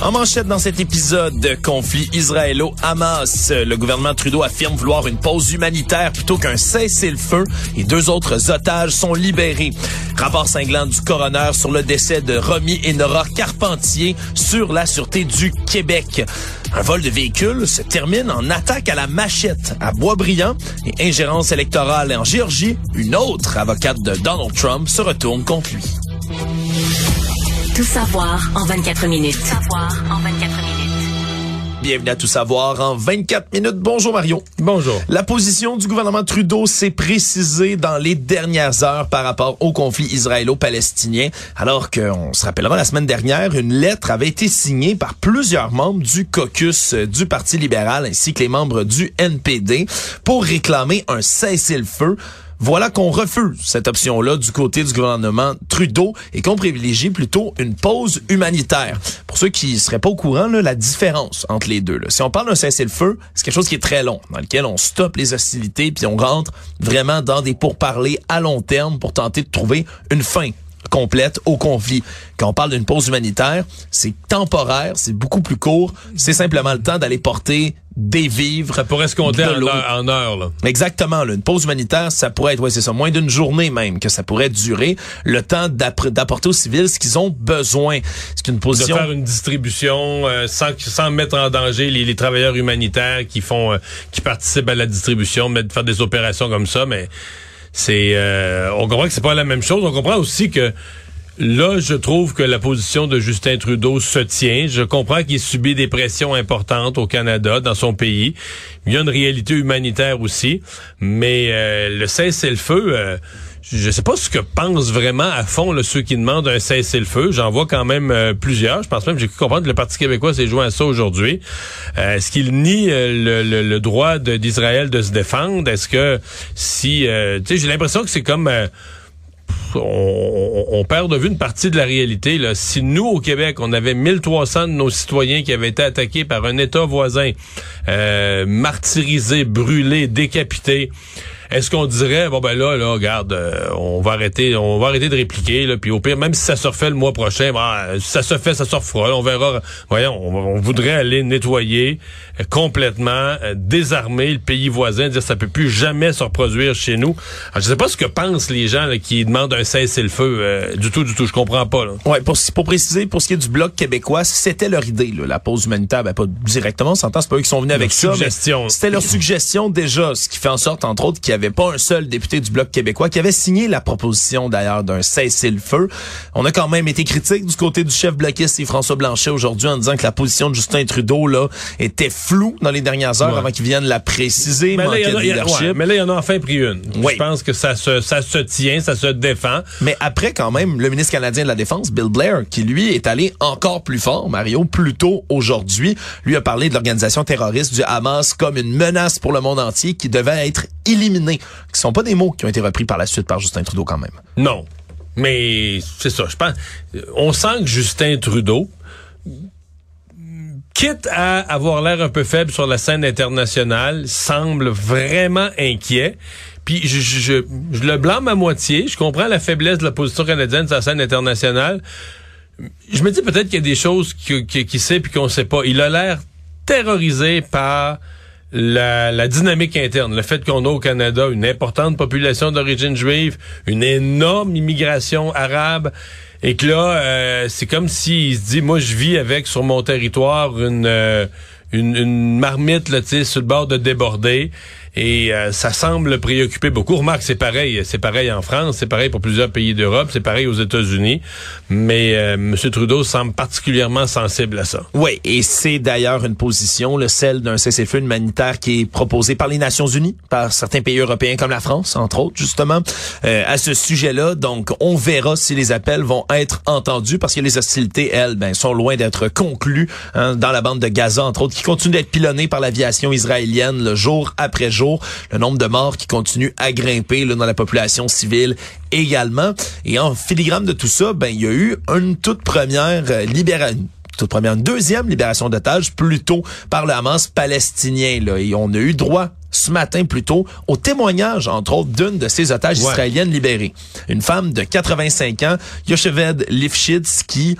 En manchette dans cet épisode de conflit israélo-Hamas, le gouvernement Trudeau affirme vouloir une pause humanitaire plutôt qu'un cessez-le-feu et deux autres otages sont libérés. Rapport cinglant du coroner sur le décès de Romy et Nora Carpentier sur la sûreté du Québec. Un vol de véhicule se termine en attaque à la machette à Boisbriand et ingérence électorale en Géorgie. Une autre avocate de Donald Trump se retourne contre lui. Tout savoir en 24 minutes. Tout savoir en 24 minutes. Bienvenue à Tout savoir en 24 minutes. Bonjour Mario. Bonjour. La position du gouvernement Trudeau s'est précisée dans les dernières heures par rapport au conflit israélo-palestinien, alors qu'on se rappellera la semaine dernière, une lettre avait été signée par plusieurs membres du caucus du Parti libéral ainsi que les membres du NPD pour réclamer un cessez-le-feu voilà qu'on refuse cette option-là du côté du gouvernement Trudeau et qu'on privilégie plutôt une pause humanitaire. Pour ceux qui seraient pas au courant, là, la différence entre les deux. Là. Si on parle d'un cessez-le-feu, c'est quelque chose qui est très long, dans lequel on stoppe les hostilités puis on rentre vraiment dans des pourparlers à long terme pour tenter de trouver une fin complète au conflit. Quand on parle d'une pause humanitaire, c'est temporaire, c'est beaucoup plus court, c'est simplement le temps d'aller porter des vivres. Ça pourrait se compter en, heure, en heure, là. Exactement. Là. Une pause humanitaire, ça pourrait être, ouais, c'est ça, moins d'une journée même que ça pourrait durer. Le temps d'apporter aux civils ce qu'ils ont besoin. C'est une position... De faire une distribution euh, sans, sans mettre en danger les, les travailleurs humanitaires qui font, euh, qui participent à la distribution, de faire des opérations comme ça, mais c'est, euh, on comprend que c'est pas la même chose. On comprend aussi que Là, je trouve que la position de Justin Trudeau se tient. Je comprends qu'il subit des pressions importantes au Canada, dans son pays. Il y a une réalité humanitaire aussi. Mais euh, le cessez-le-feu, euh, je sais pas ce que pensent vraiment à fond là, ceux qui demandent un cessez-le-feu. J'en vois quand même euh, plusieurs. Je pense même, j'ai pu comprendre que le Parti québécois s'est joint à ça aujourd'hui. Est-ce qu'il nie le, le, droit d'Israël de, se défendre? Est-ce que si... tu sais, j'ai l'impression que c'est comme on, perd de vue une partie de la réalité. Là. Si nous, au Québec, on avait 1300 de nos citoyens qui avaient été attaqués par un État voisin, euh, martyrisés, brûlés, décapités, est-ce qu'on dirait bon ben là là regarde euh, on va arrêter on va arrêter de répliquer là puis au pire même si ça se refait le mois prochain ben, ça se fait ça se refera on verra. Voyons on, voudrait aller nettoyer euh, complètement euh, désarmer le pays voisin dire ça peut plus jamais se reproduire chez nous. Alors, je sais pas ce que pensent les gens qui demandent un cessez-le-feu du tout du tout je comprends pas là. Ouais pour pour préciser pour ce qui est du bloc québécois c'était leur idée là, la pause humanitaire. Ben pas directement on s'entend c'est pas eux qui sont venus avec ça c'était leur suggestion déjà ce qui fait en sorte entre autres qu'il avait pas un seul député du Bloc québécois qui avait signé la proposition d'ailleurs d'un cessez-le-feu. On a quand même été critique du côté du chef bloquiste et François Blanchet aujourd'hui en disant que la position de Justin Trudeau là était floue dans les dernières heures avant qu'il vienne la préciser. Mais là, il y, en a enfin pris une. Je pense que ça se, ça se tient, ça se défend. Mais après quand même, le ministre canadien de la Défense, Bill Blair, qui lui est allé encore plus fort, Mario, plus tôt aujourd'hui, lui a parlé de l'organisation terroriste du Hamas comme une menace pour le monde entier qui devait être éliminée qui sont pas des mots qui ont été repris par la suite par Justin Trudeau quand même. Non. Mais c'est ça, je pense. On sent que Justin Trudeau, quitte à avoir l'air un peu faible sur la scène internationale, semble vraiment inquiet. Puis je, le blâme à moitié. Je comprends la faiblesse de la position canadienne sur la scène internationale. Je me dis peut-être qu'il y a des choses qu'il qui, sait puis qu'on sait pas. Il a l'air terrorisé par la, dynamique interne, le fait qu'on a au Canada une importante population d'origine juive, une énorme immigration arabe, et que là, euh, c'est comme s'il se dit, moi je vis avec sur mon territoire une, euh, une, une, marmite là, sur le bord de déborder. Et euh, ça semble préoccuper beaucoup. Remarque, c'est pareil, c'est pareil en France, c'est pareil pour plusieurs pays d'Europe, c'est pareil aux États-Unis. Mais euh, M. Trudeau semble particulièrement sensible à ça. Oui, et c'est d'ailleurs une position, le celle d'un cessez-le-feu humanitaire qui est proposé par les Nations Unies, par certains pays européens comme la France, entre autres, justement, euh, à ce sujet-là. Donc, on verra si les appels vont être entendus, parce que les hostilités, elles, ben, sont loin d'être conclues hein, dans la bande de Gaza, entre autres, qui continue d'être pilonnée par l'aviation israélienne le jour après jour jours. Le nombre de morts qui continue à grimper là, dans la population civile également. Et en filigrane de tout ça, ben il y a eu une toute première euh, libération toute première, une deuxième libération d'otages plutôt par le Hamas palestinien. Là. Et on a eu droit ce matin plutôt au témoignage, entre autres, d'une de ces otages israéliennes libérées. Une femme de 85 ans, Yocheved Lifshitz, qui,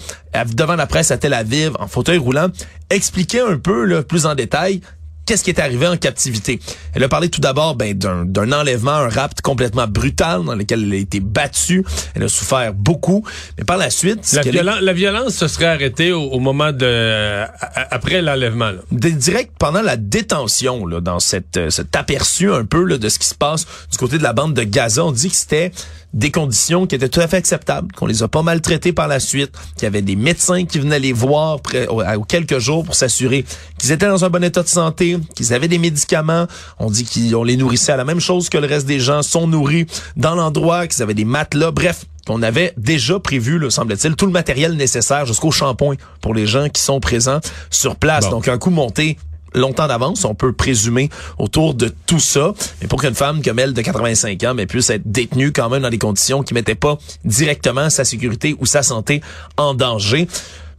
devant la presse à Tel Aviv, en fauteuil roulant, expliquait un peu là, plus en détail qu'est-ce qui est arrivé en captivité? Elle a parlé tout d'abord ben, d'un enlèvement, un rapt complètement brutal dans lequel elle a été battue. Elle a souffert beaucoup. Mais par la suite... La, la violence se serait arrêtée au, moment de... après l'enlèvement. Direct pendant la détention, là, dans cette, euh, cet aperçu un peu là, de ce qui se passe du côté de la bande de Gaza, on dit que c'était des conditions qui étaient tout à fait acceptables, qu'on les a pas maltraités par la suite, qu'il y avait des médecins qui venaient les voir aux quelques jours pour s'assurer qu'ils étaient dans un bon état de santé, qu'ils avaient des médicaments. On dit qu'on les nourrissait à la même chose que le reste des gens, sont nourris dans l'endroit, qu'ils avaient des matelas, bref qu'on avait déjà prévu, le semble-t-il, tout le matériel nécessaire jusqu'au shampoing pour les gens qui sont présents sur place. Donc un coup monté longtemps d'avance, on peut présumer autour de tout ça. Mais pour qu'une femme comme elle de 85 ans mais puisse être détenue quand même dans des conditions qui mettaient pas directement sa sécurité ou sa santé en danger,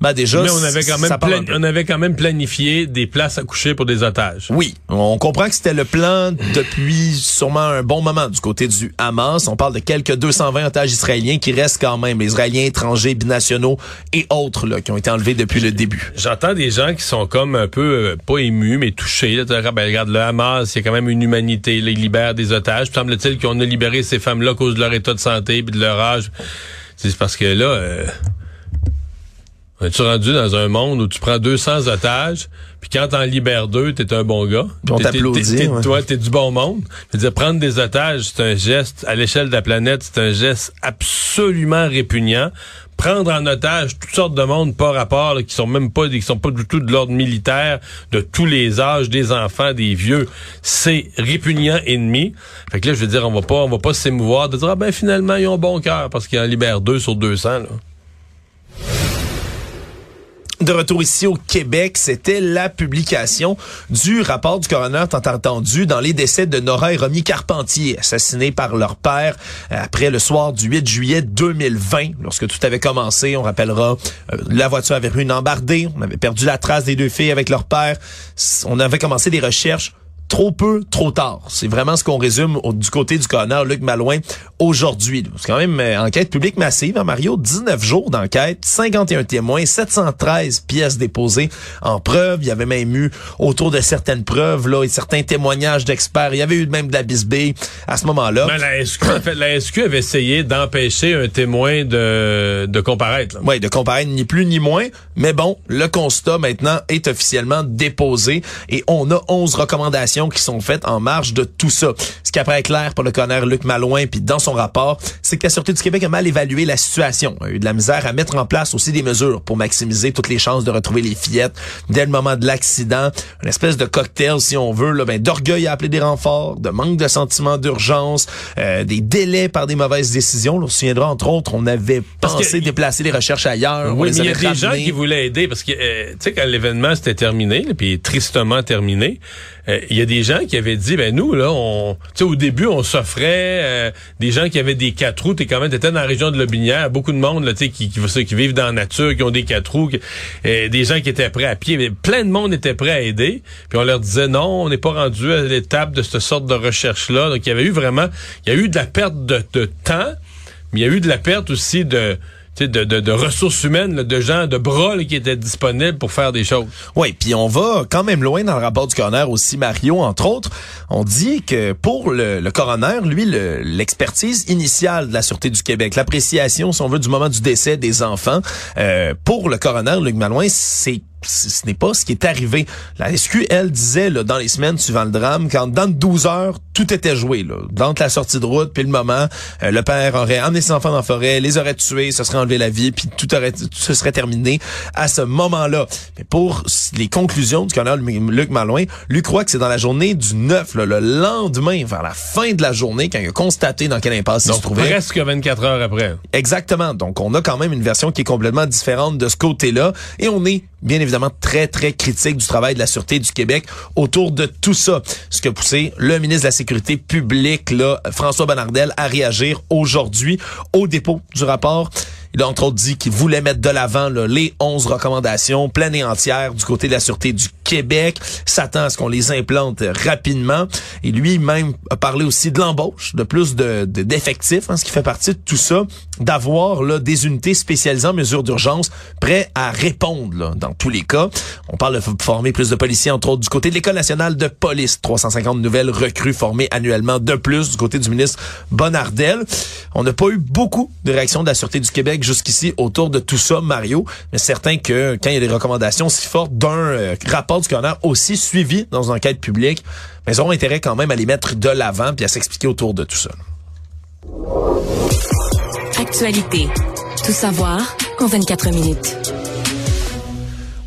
ben déjà, Mais on avait quand même on avait quand même planifié des places à coucher pour des otages. Oui, on comprend que c'était le plan depuis sûrement un bon moment du côté du Hamas. On parle de quelques 220 otages israéliens qui restent quand même, les Israéliens étrangers, binationaux et autres là, qui ont été enlevés depuis le début. J'entends des gens qui sont comme un peu euh, pas émus mais touchés. Là, ben, regarde le Hamas, c'est quand même une humanité. Là, ils libèrent des otages. Semble-t-il qu'on a libéré ces femmes-là à cause de leur état de santé et de leur âge. C'est parce que là. Euh, es-tu rendu dans un monde où tu prends 200 otages, puis quand t'en libères deux, t'es un bon gars? on t'applaudit. Toi, t'es du bon monde. Je veux dire, prendre des otages, c'est un geste, à l'échelle de la planète, c'est un geste absolument répugnant. Prendre en otage toutes sortes de monde par rapport, qui sont même pas, qui sont pas du tout de l'ordre militaire, de tous les âges, des enfants, des vieux, c'est répugnant ennemi. Fait que là, je veux dire, on va pas, on va pas s'émouvoir de dire, ah ben finalement, ils ont bon cœur parce qu'ils en libèrent deux sur 200, là. De retour ici au Québec, c'était la publication du rapport du coroner tant attendu dans les décès de Nora et Romy Carpentier, assassinés par leur père euh, après le soir du 8 juillet 2020, lorsque tout avait commencé. On rappellera, euh, la voiture avait eu une embardée, on avait perdu la trace des deux filles avec leur père. On avait commencé des recherches trop peu, trop tard. C'est vraiment ce qu'on résume du côté du coroner Luc Malouin aujourd'hui. C'est quand même euh, enquête publique massive, hein, Mario. 19 jours d'enquête, 51 témoins, 713 pièces déposées en preuve. Il y avait même eu autour de certaines preuves là, et certains témoignages d'experts. Il y avait eu même de la bisbille à ce moment-là. Mais la SQ, en fait, la SQ avait essayé d'empêcher un témoin de, de comparaître. Oui, de comparaître ni plus ni moins. Mais bon, le constat maintenant est officiellement déposé et on a 11 recommandations qui sont faites en marge de tout ça. Ce qui apparaît clair pour le connard Luc Malouin, puis dans son rapport, c'est que la Sûreté du Québec a mal évalué la situation, a eu de la misère à mettre en place aussi des mesures pour maximiser toutes les chances de retrouver les fillettes dès le moment de l'accident. Une espèce de cocktail, si on veut, là, ben, d'orgueil à appeler des renforts, de manque de sentiment d'urgence, euh, des délais par des mauvaises décisions. on se souviendra, entre autres, on avait pensé déplacer les recherches ailleurs. Oui, mais il y a des gens qui voulaient aider parce que, euh, tu sais, quand l'événement s'était terminé, puis tristement terminé, il y a des gens qui avaient dit, ben nous, là, on, au début, on s'offrait euh, des gens qui avaient des quatre roues. T'es quand même, t'étais dans la région de Lobinière, beaucoup de monde, là, qui, qui, qui, vivent dans la nature, qui ont des quatre roues, euh, des gens qui étaient prêts à pied. Mais plein de monde était prêt à aider. Puis on leur disait, non, on n'est pas rendu à l'étape de cette sorte de recherche-là. Donc il y avait eu vraiment, il y a eu de la perte de temps, mais il y a eu de la perte aussi de de, de, de, ressources humaines, de gens, de bras qui étaient disponibles pour faire des choses. Oui, puis on va quand même loin dans le rapport du coroner aussi, Mario, entre autres. On dit que pour le, coroner, lui, l'expertise initiale de la Sûreté du Québec, l'appréciation, si on veut, du moment du décès des enfants, euh, pour le coroner, Luc Malouin, c'est ce n'est pas ce qui est arrivé. La SQ, elle, disait là, dans les semaines suivant le drame, quand dans 12 heures, tout était joué. Là. Dans la sortie de route, puis le moment, euh, le père aurait emmené ses enfants dans la forêt, les aurait tués, se serait enlevé la vie, puis tout aurait tout se serait terminé à ce moment-là. Mais pour les conclusions du colonel Luc Malouin, lui croit que c'est dans la journée du 9, là, le lendemain, vers la fin de la journée, quand il a constaté dans quelle impasse il se trouvait. presque 24 heures après. Exactement. Donc, on a quand même une version qui est complètement différente de ce côté-là, et on est bien évidemment très, très critique du travail de la Sûreté du Québec autour de tout ça. Ce qui a poussé le ministre de la Sécurité publique, là, François Bonnardel, à réagir aujourd'hui au dépôt du rapport. Il a entre autres dit qu'il voulait mettre de l'avant les 11 recommandations pleines et entières du côté de la Sûreté du Québec, s'attend à ce qu'on les implante rapidement. Et lui-même a parlé aussi de l'embauche, de plus de d'effectifs, hein, ce qui fait partie de tout ça, d'avoir là des unités spécialisées en mesures d'urgence prêts à répondre là, dans tous les cas. On parle de former plus de policiers, entre autres du côté de l'École nationale de police, 350 nouvelles recrues formées annuellement de plus du côté du ministre Bonnardel. On n'a pas eu beaucoup de réactions de la Sûreté du Québec jusqu'ici autour de tout ça, Mario, mais certain que quand il y a des recommandations si fortes d'un euh, rapport du coroner aussi suivi dans une enquête publique, mais ils auront intérêt quand même à les mettre de l'avant puis à s'expliquer autour de tout ça. Tout savoir en 24 minutes.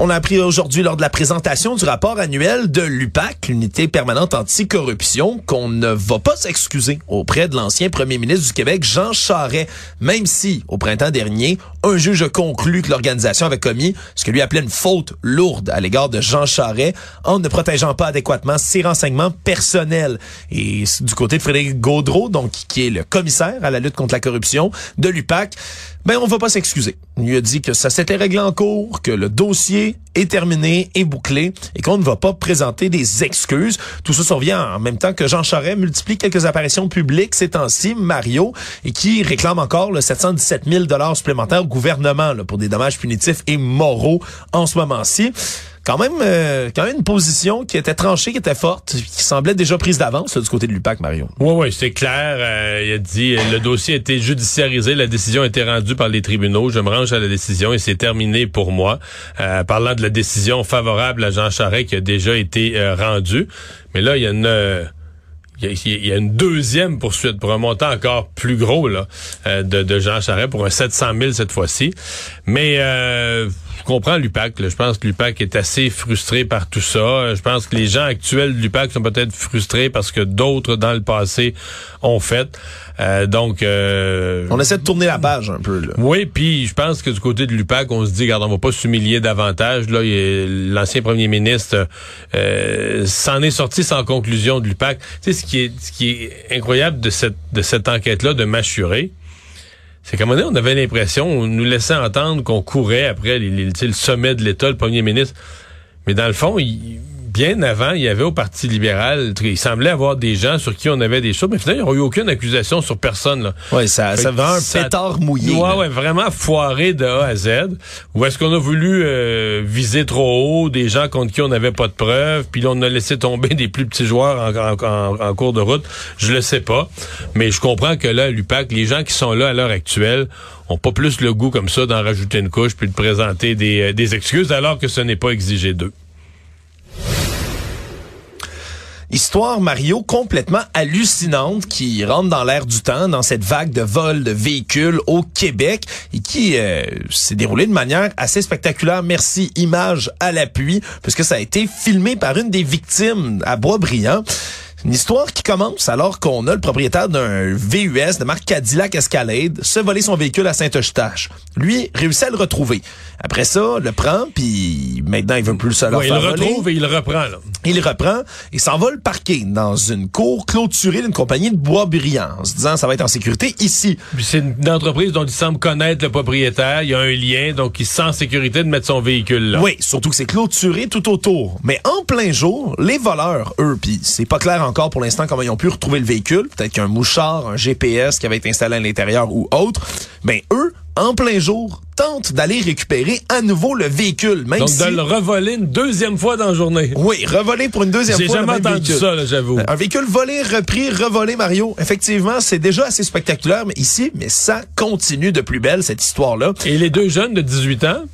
On a appris aujourd'hui lors de la présentation du rapport annuel de l'UPAC, l'unité permanente anticorruption, qu'on ne va pas s'excuser auprès de l'ancien premier ministre du Québec, Jean Charest, même si, au printemps dernier, un juge a conclu que l'organisation avait commis ce que lui appelait une faute lourde à l'égard de Jean Charest en ne protégeant pas adéquatement ses renseignements personnels. Et du côté de Frédéric Gaudreau, donc qui est le commissaire à la lutte contre la corruption de l'UPAC, ben on va pas s'excuser. Il lui a dit que ça s'était réglé en cours, que le dossier est terminé, est bouclé et qu'on ne va pas présenter des excuses. Tout ça survient en même temps que Jean Charest multiplie quelques apparitions publiques ces temps-ci, Mario, et qui réclame encore le 717 000 dollars supplémentaires au gouvernement pour des dommages punitifs et moraux en ce moment-ci quand même euh, quand même une position qui était tranchée, qui était forte, qui semblait déjà prise d'avance du côté de l'UPAC, Mario. Oui, oui, c'est clair. Euh, il a dit le dossier a été judiciarisé, la décision a été rendue par les tribunaux. Je me range à la décision et c'est terminé pour moi. Euh, parlant de la décision favorable à Jean Charest qui a déjà été rendue. Mais là, il y a une il y a une deuxième poursuite pour un montant encore plus gros là, de, de Jean Charest pour un 700 000 cette fois-ci. Mais euh, je comprends l'UPAC. Je pense que l'UPAC est assez frustré par tout ça. Je pense que les gens actuels de l'UPAC sont peut-être frustrés parce que d'autres dans le passé ont fait. Euh, donc, euh, on essaie de tourner la page un peu. Là. Oui, puis je pense que du côté de l'UPAC, on se dit, regarde, on va pas s'humilier davantage. Là, l'ancien premier ministre euh, s'en est sorti sans conclusion de l'UPAC. Tu sais, ce qui est, ce qui est incroyable de cette de cette enquête-là de Machuré, c'est qu'à on avait l'impression, on nous laissait entendre qu'on courait après le sommet de l'État, le premier ministre. Mais dans le fond, il, bien avant, il y avait au Parti libéral, il semblait avoir des gens sur qui on avait des choses, mais finalement, il n'y a eu aucune accusation sur personne. Ouais, ça, ça un pétard mouillé. Ouais, ouais, vraiment foiré de A à Z. Ou est-ce qu'on a voulu euh, viser trop haut des gens contre qui on n'avait pas de preuves, puis là, on a laissé tomber des plus petits joueurs en, en, cours de route? Je le sais pas. Mais je comprends que là, l'UPAC, les gens qui sont là à l'heure actuelle, ont pas plus le goût comme ça d'en rajouter une couche puis de présenter des, euh, des excuses alors que ce n'est pas exigé d'eux. Histoire Mario complètement hallucinante qui rentre dans l'air du temps dans cette vague de vols de véhicules au Québec et qui euh, s'est déroulée de manière assez spectaculaire. Merci image à l'appui puisque ça a été filmé par une des victimes à Boisbriand. Une histoire qui commence alors qu'on a le propriétaire d'un VUS de marque Cadillac Escalade se voler son véhicule à Saint-Eustache. Lui réussit à le retrouver. Après ça, le prend, puis maintenant il veut plus se le ouais, faire Il le retrouve et il le reprend. Là. Il le reprend et s'en va le parquer dans une cour clôturée d'une compagnie de bois brillant, en se disant ça va être en sécurité ici. c'est une entreprise dont il semble connaître le propriétaire. Il y a un lien, donc il sent en sécurité de mettre son véhicule là. Oui, surtout que c'est clôturé tout autour. Mais en plein jour, les voleurs, eux, puis c'est pas clair encore pour l'instant comment ils ont pu retrouver le véhicule. Peut-être qu'un mouchard, un GPS qui avait été installé à l'intérieur ou autre. Mais eux, en plein jour, tentent d'aller récupérer à nouveau le véhicule. Même Donc de le revoler une deuxième fois dans la journée. Oui, revoler pour une deuxième fois. J'ai jamais entendu ça, j'avoue. Un véhicule volé, repris, revolé, Mario. Effectivement, c'est déjà assez spectaculaire, mais ici, mais ça continue de plus belle, cette histoire-là. Et les deux jeunes de 18 ans?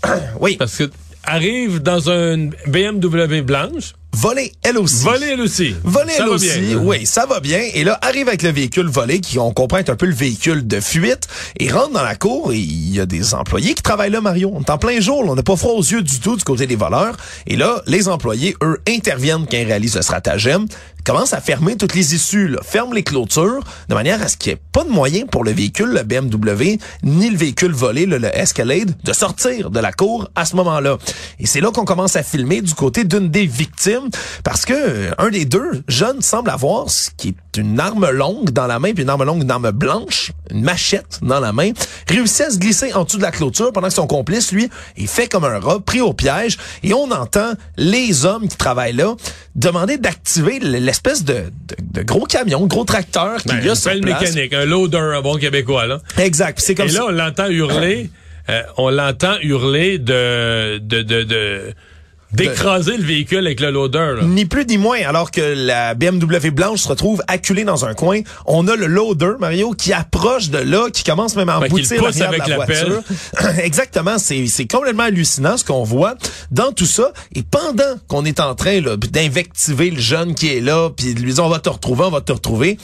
oui. Parce que arrivent dans une BMW blanche. Volé, elle aussi. Volé, elle aussi. Volé, elle aussi. Oui, ça va bien. Et là, arrive avec le véhicule volé, qui on comprend est un peu le véhicule de fuite, et rentre dans la cour, et il y a des employés qui travaillent là, Mario. On est en plein jour, on n'a pas froid aux yeux du tout du côté des voleurs. Et là, les employés, eux, interviennent quand ils réalisent le stratagème commence à fermer toutes les issues, ferme les clôtures, de manière à ce qu'il n'y ait pas de moyen pour le véhicule, le BMW, ni le véhicule volé, le, le Escalade, de sortir de la cour à ce moment-là. Et c'est là qu'on commence à filmer du côté d'une des victimes, parce que euh, un des deux jeunes semble avoir ce qui est une arme longue dans la main, puis une arme longue, une arme blanche, une machette dans la main, réussit à se glisser en dessous de la clôture pendant que son complice, lui, est fait comme un rat, pris au piège, et on entend les hommes qui travaillent là demander d'activer l'espèce de, de, de, gros camion, gros tracteur qui ben, y a sur place. mécanique, un loader, un bon québécois, là. Exact. C'est comme et là, on l'entend hurler, euh, on l'entend hurler de, de, de, de d'écraser le véhicule avec le loader. Là. Ni plus ni moins, alors que la BMW blanche se retrouve acculée dans un coin. On a le loader, Mario, qui approche de là, qui commence même à emboutir ben, de la voiture. Exactement, c'est complètement hallucinant ce qu'on voit dans tout ça. Et pendant qu'on est en train d'invectiver le jeune qui est là, puis de lui dire on va te retrouver, on va te retrouver,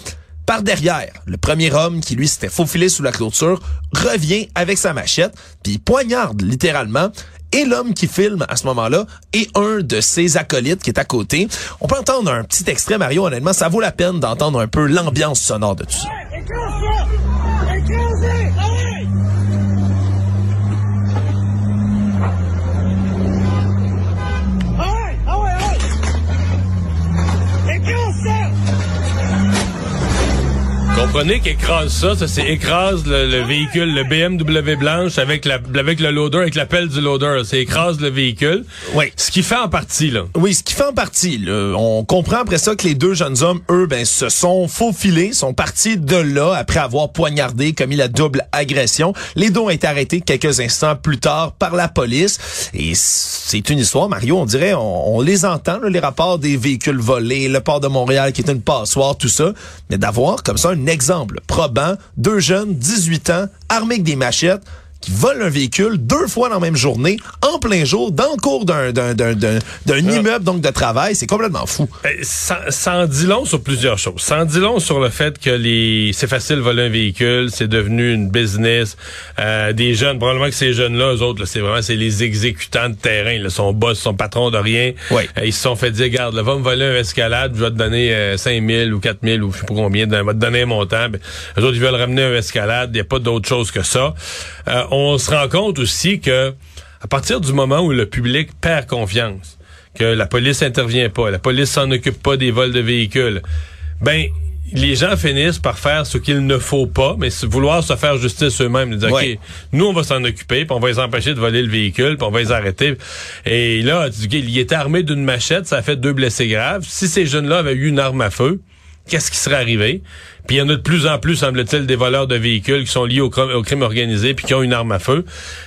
par derrière, le premier homme qui lui s'était faufilé sous la clôture revient avec sa machette, puis poignarde littéralement et l'homme qui filme à ce moment-là et un de ses acolytes qui est à côté. On peut entendre un petit extrait, Mario, honnêtement, ça vaut la peine d'entendre un peu l'ambiance sonore de tout ça. Comprenez qu'écrase ça, ça c'est écrase le, le, véhicule, le BMW blanche avec la avec le loader, avec l'appel du loader, c'est écrase le véhicule. Oui. Ce qui fait en partie là. Oui, ce qui fait en partie. Là. On comprend après ça que les deux jeunes hommes, eux, ben se sont faufilés, sont partis de là après avoir poignardé, commis la double agression. Les deux ont été arrêtés quelques instants plus tard par la police. Et c'est une histoire, Mario. On dirait, on, on les entend, là, les rapports des véhicules volés, le port de Montréal qui est une passoire, tout ça, mais d'avoir comme ça un exemple probant, deux jeunes, 18 ans, armés avec des machettes, qui volent un véhicule deux fois dans la même journée, en plein jour, dans le cours d'un d'un immeuble donc de travail, c'est complètement fou. Ça, ça en dit long sur plusieurs choses. Ça en dit long sur le fait que les c'est facile de voler un véhicule, c'est devenu une business. Euh, des jeunes, probablement que ces jeunes-là, eux autres, c'est vraiment c'est les exécutants de terrain. Là, son boss, son patron de rien. Oui. Euh, ils se sont fait dire, regarde, là, va me voler un escalade, je vais te donner euh, 5 000 ou 4 000 ou je sais pas combien, je vais te donner un montant. Ben, eux autres, ils veulent ramener un escalade. Il n'y a pas d'autre chose que ça. Euh, on se rend compte aussi que à partir du moment où le public perd confiance, que la police intervient pas, la police s'en occupe pas des vols de véhicules, ben les gens finissent par faire ce qu'il ne faut pas, mais vouloir se faire justice eux-mêmes, dire Ouais. ok, nous on va s'en occuper, puis on va les empêcher de voler le véhicule, puis on va les arrêter. Et là, tu dis, ok, il était armé d'une machette, ça a fait deux blessés graves. Si ces jeunes-là avaient eu une arme à feu, qu'est-ce qui serait arrivé? Puis il y en a de plus en plus, semble-t-il, des voleurs de véhicules qui sont liés au, crime- organisé puis qui ont une arme à feu.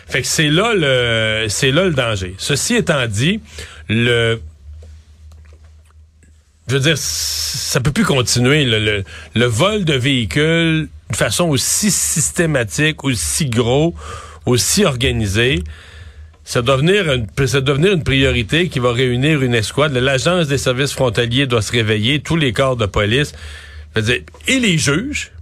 Fait que c'est là le c'est là le danger. Ceci étant dit, le je veux dire, ça peut plus continuer. Le, le, le vol de véhicules de façon aussi systématique, aussi gros, aussi organisé, ça doit devenir une, ça doit devenir une priorité qui va réunir une escouade. L'agence des services frontaliers doit se réveiller, tous les corps de police, je veux dire, et les juges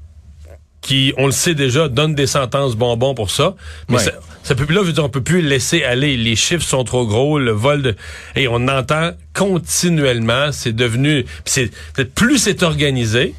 qui, on le sait déjà, donnent des sentences bonbons pour ça. Mais Ouais. ça, ça peut plus là, je veux dire, on peut plus laisser aller. Les chiffres sont trop gros, le vol de, et on entend continuellement, c'est devenu, c'est, peut-être plus c'est organisé,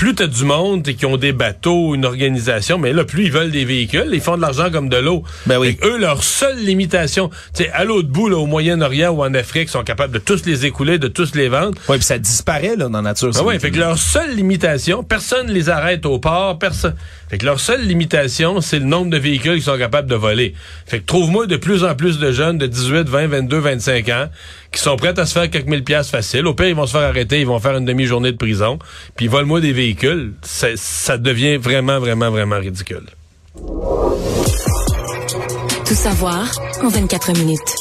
plus t'as du monde et qui ont des bateaux, une organisation, mais là, plus ils veulent des véhicules, ils font de l'argent comme de l'eau. Ben oui. Fait que eux, leur seule limitation, tu sais, à l'autre bout, là, au Moyen-Orient ou en Afrique, sont capables de tous les écouler, de tous les vendre. Oui, puis ça disparaît là dans la nature. Ça. ouais, fait que leur seule limitation, personne les arrête au port, personne. Fait que leur seule limitation, c'est le nombre de véhicules qu'ils sont capables de voler. Fait que trouve-moi de plus en plus de jeunes de 18, 20, 22, 25 ans qui sont prêts à se faire quelques mille piastres faciles. Au pire, ils vont se faire arrêter, ils vont faire une demi-journée de prison, puis ils volent-moi des véhicules. Ça devient vraiment, vraiment, vraiment ridicule. Tout savoir en 24 minutes.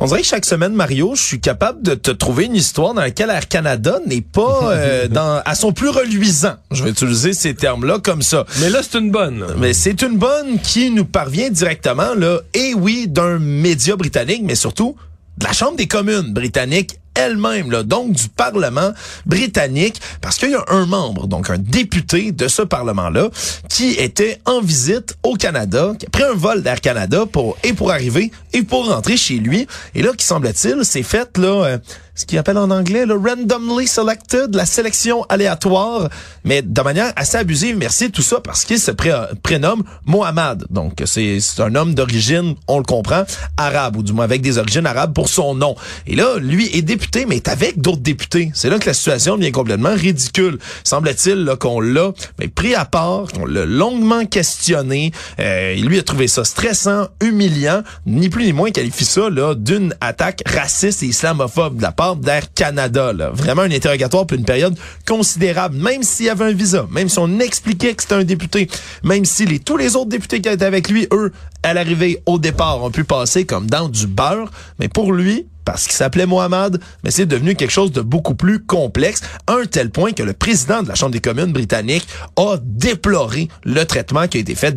On dirait que chaque semaine, Mario, je suis capable de te trouver une histoire dans laquelle Air Canada n'est pas euh, dans, à son plus reluisant. Je vais utiliser ces termes-là comme ça. Mais là, c'est une bonne. Mais c'est une bonne qui nous parvient directement, là, et oui, d'un média britannique, mais surtout de la Chambre des communes britannique elle-même, là, donc du Parlement britannique, parce qu'il y a un membre, donc un député de ce Parlement-là, qui était en visite au Canada, qui a pris un vol d'Air Canada pour et pour arriver et pour rentrer chez lui, et là, qui semble-t-il, s'est fait là, euh, ce qu'ils appellent en anglais le randomly selected, la sélection aléatoire, mais de manière assez abusive, merci, tout ça parce qu'il se pré prénomme Mohamed. Donc, c'est un homme d'origine, on le comprend, arabe, ou du moins avec des origines arabes pour son nom. Et là, lui est député, mais est avec d'autres députés. C'est là que la situation devient complètement ridicule. Semble-t-il qu'on l'a mais pris à part, qu'on l'a longuement questionné. Euh, lui a trouvé ça stressant, humiliant, ni plus ni moins qualifie ça là d'une attaque raciste et islamophobe de la part d'Air Canada. Vraiment un interrogatoire pour une période considérable, même s'il y avait un visa, même si on expliquait que c'était un député, même si les, tous les autres députés qui étaient avec lui, eux, à l'arrivée au départ, ont pu passer comme dans du beurre. Mais pour lui, parce qu'il s'appelait Mohamed, mais c'est devenu quelque chose de beaucoup plus complexe, un tel point que le président de la Chambre des communes britannique a déploré le traitement qui a été fait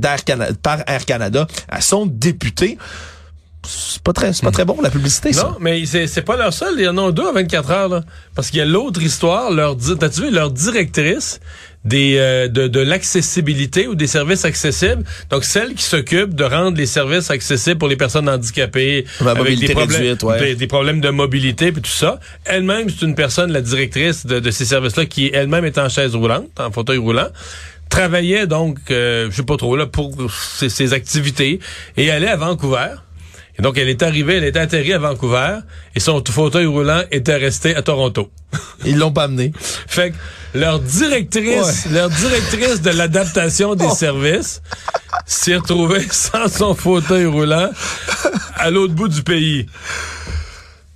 par Air Canada à son député c'est pas très c'est pas très bon la publicité ça. Non, mais c'est c'est pas leur seul, il y en a deux à 24 heures là parce qu'il y a l'autre histoire, leur t'as-tu vu leur directrice des euh, de, de l'accessibilité ou des services accessibles? Donc celle qui s'occupe de rendre les services accessibles pour les personnes handicapées avec des problèmes des, problèmes de mobilité puis tout ça. Elle-même c'est une personne la directrice de, de ces services-là qui elle-même est en chaise roulante, en fauteuil roulant travaillait donc euh, je sais pas trop là pour ses, ses activités et allait à Vancouver et donc, elle est arrivée, elle est atterrie à Vancouver et son fauteuil roulant était resté à Toronto. Ils l'ont pas amené. fait que leur directrice, leur directrice de l'adaptation des oh. services s'est retrouvée sans son fauteuil roulant à l'autre bout du pays.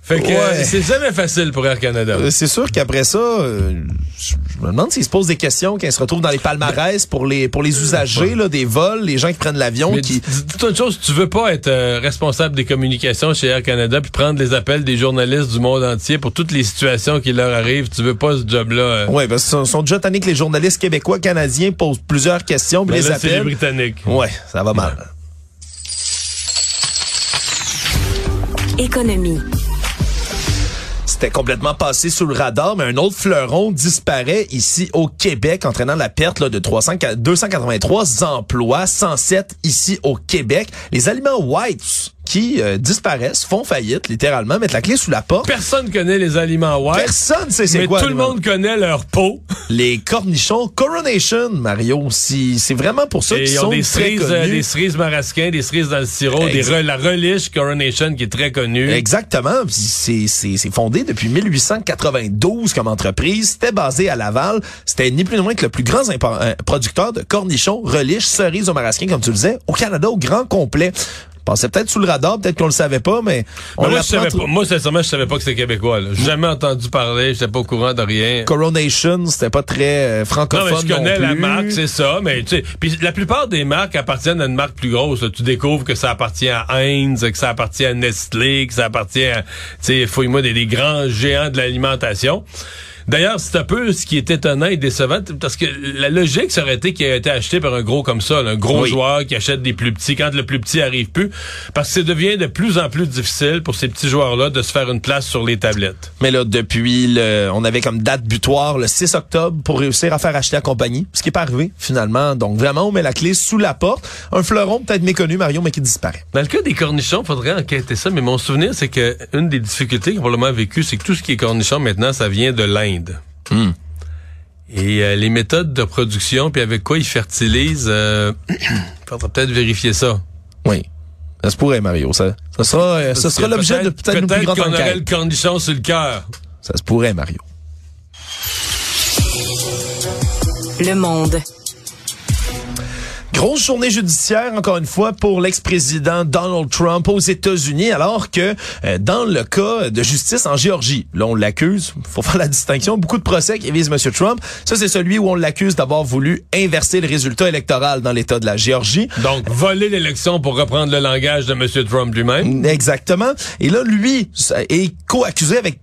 Fait que c'est jamais facile pour Air Canada. Euh, c'est sûr qu'après ça, euh, je me demande s'ils se posent des questions, qu'ils se retrouvent dans les palmarès pour les pour les usagers là, des vols, les gens qui prennent l'avion. Qui... Dis une chose, tu veux pas être euh, responsable des communications chez Air Canada puis prendre les appels des journalistes du monde entier pour toutes les situations qui leur arrivent. Tu veux pas ce job-là. Oui, parce qu'ils sont, déjà tannés que les journalistes québécois, canadiens posent plusieurs questions, mais ben les appels. les Britanniques. Ouais, ça va mal. Économie c'était complètement passé sous le radar, mais un autre fleuron disparaît ici au Québec, entraînant la perte là, de 300, 283 emplois, 107 ici au Québec. Les aliments Whites qui euh, disparaissent, font faillite, littéralement, mettent la clé sous la porte. Personne connaît les aliments white. Personne sait c'est quoi. Mais tout le monde connaît leur peau. Les cornichons Coronation, Mario, c'est vraiment pour ça qu'ils sont des très cerises, euh, des cerises marasquins, des cerises dans le sirop, des la reliche Coronation qui est très connue. Exactement. C'est fondé depuis 1892 comme entreprise. C'était basé à Laval. C'était ni plus ni moins que le plus grand euh, producteur de cornichons, relish, cerises au marasquin, comme tu le disais, au Canada au grand complet passait peut-être sous le radar, peut-être qu'on le savait pas, mais on moi, je savais pas. Moi, sincèrement, je savais pas que c'était québécois. J'ai jamais entendu parler, j'étais pas au courant de rien. Coronation, c'était pas très euh, francophone non, mais je connais la marque, c'est ça, mais tu sais, puis la plupart des marques appartiennent à une marque plus grosse. Tu découvres que ça appartient à Heinz, que ça appartient à Nestlé, que ça appartient à, tu sais, fouille-moi des, des grands géants de l'alimentation. D'ailleurs, c'est un peu ce qui est étonnant et décevant, parce que la logique, ça aurait été qu'il ait été acheté par un gros comme ça, un gros joueur qui achète des plus petits quand le plus petit arrive plus, parce que ça devient de plus en plus difficile pour ces petits joueurs-là de se faire une place sur les tablettes. Mais là, depuis le, on avait comme date butoir le 6 octobre pour réussir à faire acheter la compagnie, ce qui est pas arrivé finalement. Donc vraiment, on met la clé sous la porte. Un fleuron peut-être méconnu, Mario, mais qui disparaît. Dans le cas des cornichons, faudrait enquêter ça, mais mon souvenir, c'est que une des difficultés qu'on a probablement vécu, c'est que tout ce qui est cornichon maintenant, ça vient de l'Inde. Hmm. Et euh, les méthodes de production, puis avec quoi ils fertilisent, euh, faudra peut-être vérifier ça. Oui. Ça se pourrait, Mario. Ça, ça sera, euh, ça sera l'objet de peut-être une plus grande qu'on aurait le cornichon sur le cœur. Ça se pourrait, Mario. Le monde. Grosse journée judiciaire, encore une fois, pour l'ex-président Donald Trump aux États-Unis, alors que euh, dans le cas de justice en Géorgie, là, on l'accuse, faut faire la distinction, beaucoup de procès qui visent M. Trump. Ça, c'est celui où on l'accuse d'avoir voulu inverser le résultat électoral dans l'État de la Géorgie. Donc, voler l'élection pour reprendre le langage de M. Trump lui-même? Exactement. Et là, lui est co-accusé avec,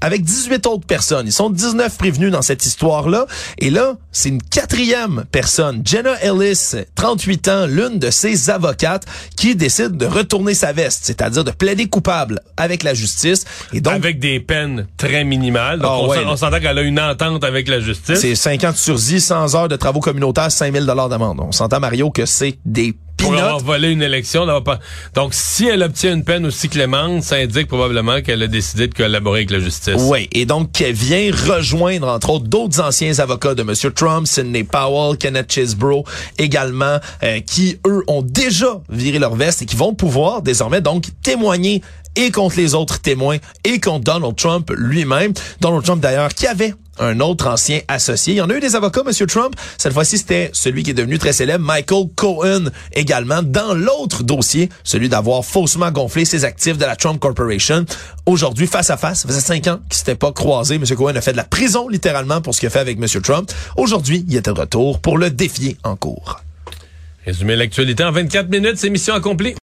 avec 18 autres personnes. Ils sont 19 prévenus dans cette histoire-là. Et là, c'est une quatrième personne, Jenna Ellis, 38 ans, l'une de ses avocates, qui décide de retourner sa veste, c'est-à-dire de plaider coupable avec la justice. Et donc avec des peines très minimales. Donc ah on, s'entend qu'elle a une entente avec la justice. C'est 50 sur 10, 100 heures de travaux communautaires, 5000 dollars d'amende. On s'entend Mario que c'est des pour avoir volé une élection. Pas... Donc, si elle obtient une peine aussi clémente, ça indique probablement qu'elle a décidé de collaborer avec la justice. Oui, et donc qui vient rejoindre entre autres d'autres anciens avocats de M. Trump, Sidney Powell, Kenneth Chesebro également, euh, qui eux ont déjà viré leur veste et qui vont pouvoir désormais donc témoigner et contre les autres témoins et contre Donald Trump lui-même. Donald Trump d'ailleurs qui avait un autre ancien associé. Il y en a eu des avocats, M. Trump. Cette fois-ci, c'était celui qui est devenu très célèbre, Michael Cohen, également, dans l'autre dossier, celui d'avoir faussement gonflé ses actifs de la Trump Corporation. Aujourd'hui, face à face, ça faisait cinq ans qu'ils s'étaient pas croisés. M. Cohen a fait de la prison, littéralement, pour ce qu'il a fait avec M. Trump. Aujourd'hui, il était de retour pour le défier en cours. Résumer l'actualité en 24 minutes, c'est mission accomplie.